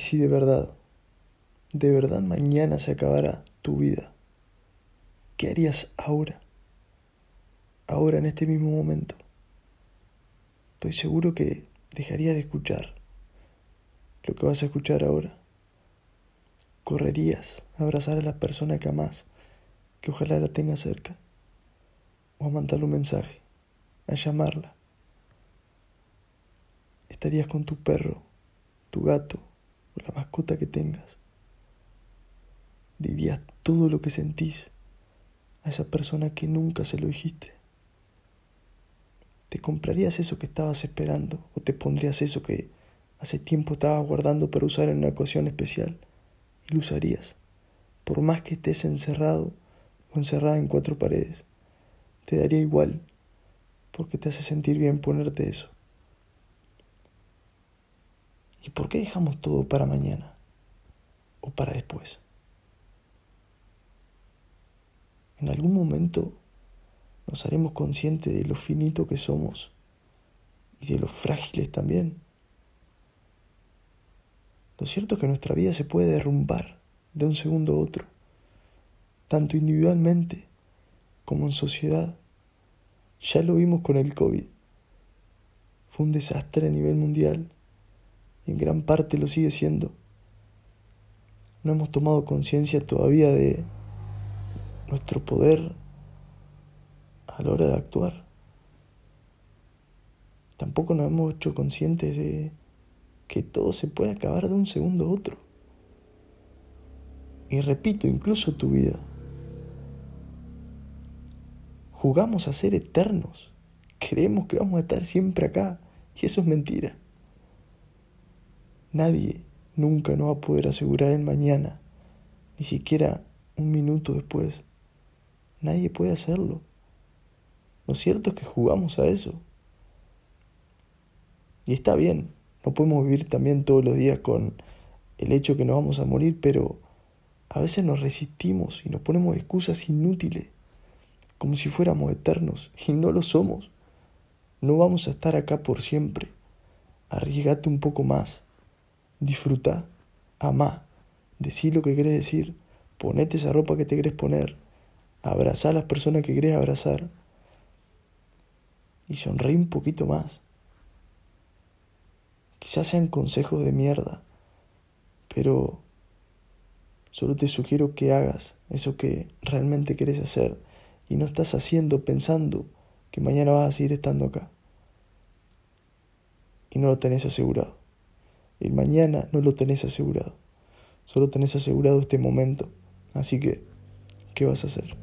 si de verdad, de verdad mañana se acabara tu vida, ¿qué harías ahora? Ahora, en este mismo momento. Estoy seguro que dejarías de escuchar lo que vas a escuchar ahora. Correrías a abrazar a la persona que amás, que ojalá la tenga cerca, o a mandarle un mensaje, a llamarla. Estarías con tu perro, tu gato o la mascota que tengas. Dirías todo lo que sentís a esa persona que nunca se lo dijiste. ¿Te comprarías eso que estabas esperando o te pondrías eso que hace tiempo estabas guardando para usar en una ocasión especial y lo usarías? Por más que estés encerrado o encerrada en cuatro paredes, te daría igual porque te hace sentir bien ponerte eso. ¿Y por qué dejamos todo para mañana o para después? En algún momento nos haremos conscientes de lo finito que somos y de lo frágiles también. Lo cierto es que nuestra vida se puede derrumbar de un segundo a otro, tanto individualmente como en sociedad. Ya lo vimos con el COVID. Fue un desastre a nivel mundial en gran parte lo sigue siendo. No hemos tomado conciencia todavía de nuestro poder a la hora de actuar. Tampoco nos hemos hecho conscientes de que todo se puede acabar de un segundo a otro. Y repito, incluso tu vida. Jugamos a ser eternos. Creemos que vamos a estar siempre acá. Y eso es mentira. Nadie nunca nos va a poder asegurar el mañana, ni siquiera un minuto después. Nadie puede hacerlo. Lo cierto es que jugamos a eso. Y está bien, no podemos vivir también todos los días con el hecho que nos vamos a morir, pero a veces nos resistimos y nos ponemos excusas inútiles, como si fuéramos eternos, y no lo somos. No vamos a estar acá por siempre. Arriesgate un poco más. Disfruta, amá, decí lo que querés decir, ponete esa ropa que te querés poner, abrazá a las personas que querés abrazar y sonreí un poquito más. Quizás sean consejos de mierda, pero solo te sugiero que hagas eso que realmente quieres hacer y no estás haciendo pensando que mañana vas a seguir estando acá. Y no lo tenés asegurado. El mañana no lo tenés asegurado. Solo tenés asegurado este momento. Así que, ¿qué vas a hacer?